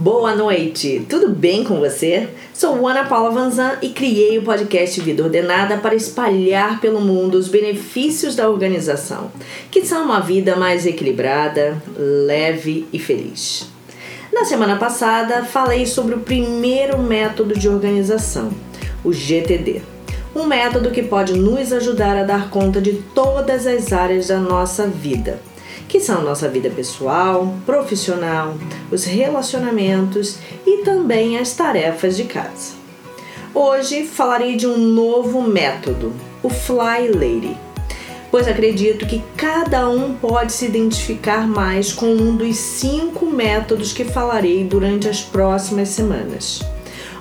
Boa noite, tudo bem com você? Sou Ana Paula Vanzan e criei o podcast Vida Ordenada para espalhar pelo mundo os benefícios da organização, que são uma vida mais equilibrada, leve e feliz. Na semana passada, falei sobre o primeiro método de organização, o GTD. Um método que pode nos ajudar a dar conta de todas as áreas da nossa vida que são nossa vida pessoal, profissional, os relacionamentos e também as tarefas de casa. Hoje falarei de um novo método, o Fly Lady, pois acredito que cada um pode se identificar mais com um dos cinco métodos que falarei durante as próximas semanas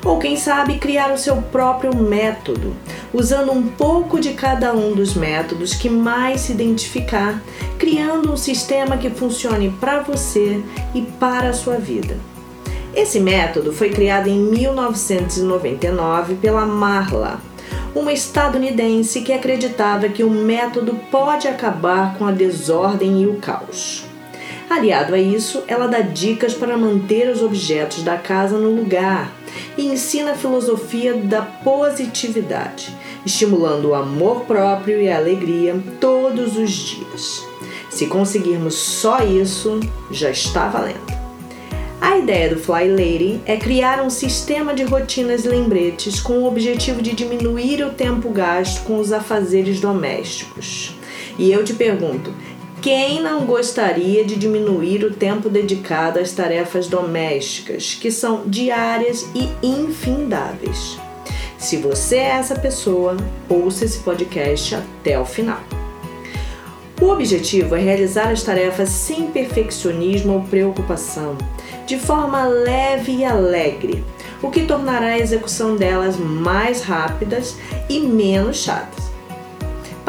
ou quem sabe criar o seu próprio método, usando um pouco de cada um dos métodos que mais se identificar, criando um sistema que funcione para você e para a sua vida. Esse método foi criado em 1999 pela Marla, uma estadunidense que acreditava que o método pode acabar com a desordem e o caos. Aliado a isso, ela dá dicas para manter os objetos da casa no lugar e ensina a filosofia da positividade, estimulando o amor próprio e a alegria todos os dias. Se conseguirmos só isso, já está valendo. A ideia do Fly Lady é criar um sistema de rotinas e lembretes com o objetivo de diminuir o tempo gasto com os afazeres domésticos. E eu te pergunto, quem não gostaria de diminuir o tempo dedicado às tarefas domésticas, que são diárias e infindáveis? Se você é essa pessoa, ouça esse podcast até o final. O objetivo é realizar as tarefas sem perfeccionismo ou preocupação, de forma leve e alegre, o que tornará a execução delas mais rápidas e menos chatas.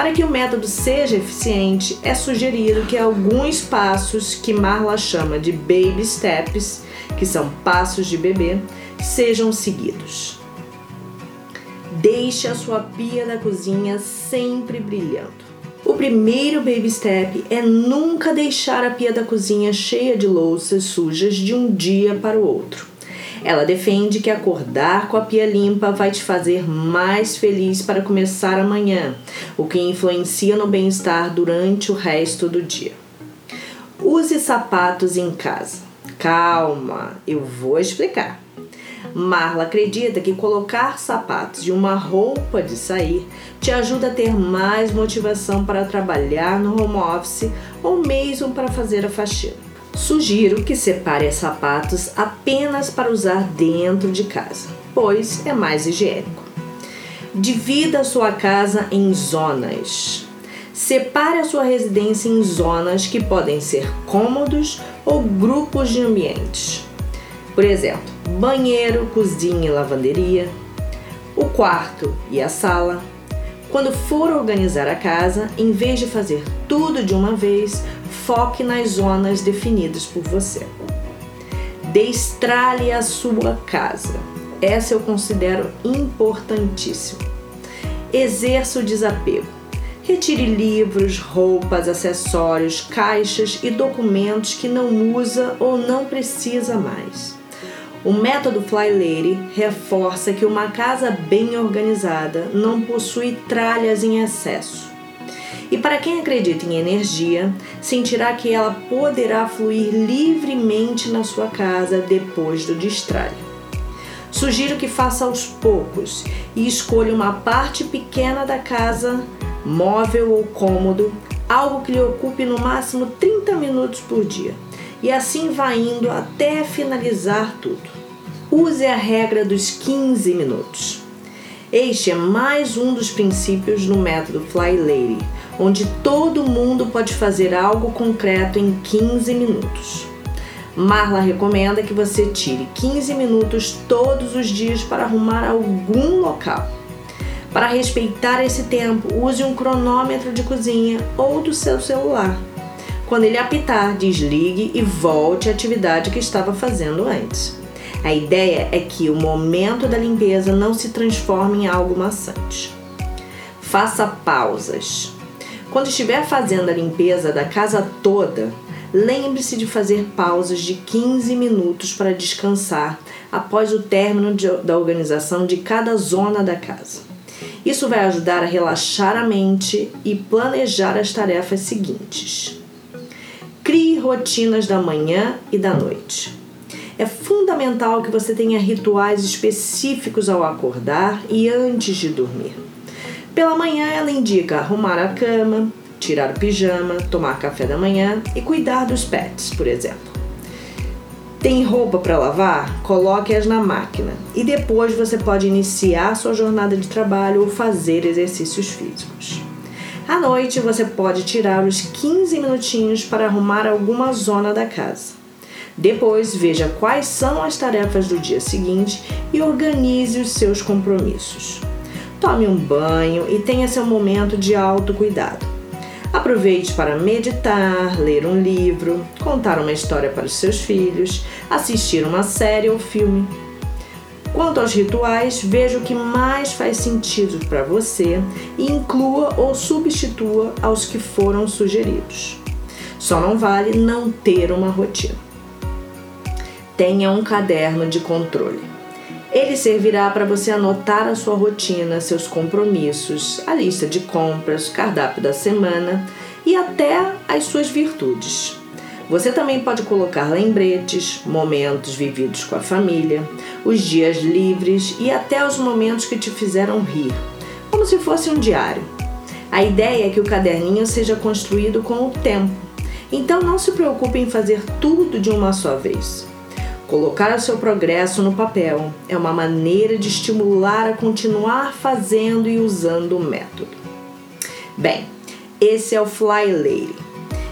Para que o método seja eficiente, é sugerido que alguns passos que Marla chama de baby steps, que são passos de bebê, sejam seguidos. Deixe a sua pia da cozinha sempre brilhando. O primeiro baby step é nunca deixar a pia da cozinha cheia de louças sujas de um dia para o outro. Ela defende que acordar com a pia limpa vai te fazer mais feliz para começar amanhã, o que influencia no bem-estar durante o resto do dia. Use sapatos em casa. Calma, eu vou explicar. Marla acredita que colocar sapatos e uma roupa de sair te ajuda a ter mais motivação para trabalhar no home office ou mesmo para fazer a faxina. Sugiro que separe sapatos apenas para usar dentro de casa, pois é mais higiênico. Divida a sua casa em zonas. Separe a sua residência em zonas que podem ser cômodos ou grupos de ambientes. Por exemplo, banheiro, cozinha e lavanderia, o quarto e a sala. Quando for organizar a casa, em vez de fazer tudo de uma vez, foque nas zonas definidas por você. Destralhe a sua casa. Essa eu considero importantíssimo. Exerça o desapego. Retire livros, roupas, acessórios, caixas e documentos que não usa ou não precisa mais. O método Fly Lady reforça que uma casa bem organizada não possui tralhas em excesso. E para quem acredita em energia, sentirá que ela poderá fluir livremente na sua casa depois do destralho. Sugiro que faça aos poucos e escolha uma parte pequena da casa, móvel ou cômodo, algo que lhe ocupe no máximo 30 minutos por dia. E assim vá indo até finalizar tudo. Use a regra dos 15 minutos. Este é mais um dos princípios no método Fly Lady onde todo mundo pode fazer algo concreto em 15 minutos. Marla recomenda que você tire 15 minutos todos os dias para arrumar algum local. Para respeitar esse tempo, use um cronômetro de cozinha ou do seu celular. Quando ele apitar, desligue e volte à atividade que estava fazendo antes. A ideia é que o momento da limpeza não se transforme em algo maçante. Faça pausas. Quando estiver fazendo a limpeza da casa toda, lembre-se de fazer pausas de 15 minutos para descansar após o término de, da organização de cada zona da casa. Isso vai ajudar a relaxar a mente e planejar as tarefas seguintes. Crie rotinas da manhã e da noite. É fundamental que você tenha rituais específicos ao acordar e antes de dormir. Pela manhã, ela indica arrumar a cama, tirar o pijama, tomar café da manhã e cuidar dos pets, por exemplo. Tem roupa para lavar? Coloque-as na máquina e depois você pode iniciar sua jornada de trabalho ou fazer exercícios físicos. À noite você pode tirar os 15 minutinhos para arrumar alguma zona da casa. Depois veja quais são as tarefas do dia seguinte e organize os seus compromissos. Tome um banho e tenha seu momento de autocuidado. Aproveite para meditar, ler um livro, contar uma história para os seus filhos, assistir uma série ou filme. Quanto aos rituais, veja o que mais faz sentido para você e inclua ou substitua aos que foram sugeridos. Só não vale não ter uma rotina. Tenha um caderno de controle. Ele servirá para você anotar a sua rotina, seus compromissos, a lista de compras, cardápio da semana e até as suas virtudes. Você também pode colocar lembretes, momentos vividos com a família, os dias livres e até os momentos que te fizeram rir, como se fosse um diário. A ideia é que o caderninho seja construído com o tempo, então não se preocupe em fazer tudo de uma só vez. Colocar seu progresso no papel é uma maneira de estimular a continuar fazendo e usando o método. Bem, esse é o Fly Lady.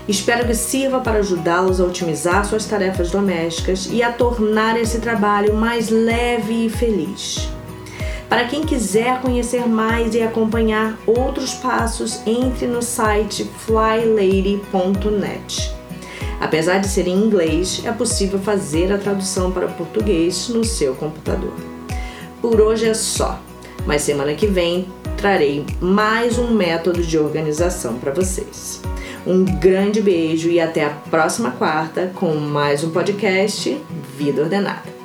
Espero que sirva para ajudá-los a otimizar suas tarefas domésticas e a tornar esse trabalho mais leve e feliz. Para quem quiser conhecer mais e acompanhar outros passos, entre no site flylady.net. Apesar de ser em inglês, é possível fazer a tradução para português no seu computador. Por hoje é só, mas semana que vem trarei mais um método de organização para vocês. Um grande beijo e até a próxima quarta com mais um podcast Vida Ordenada.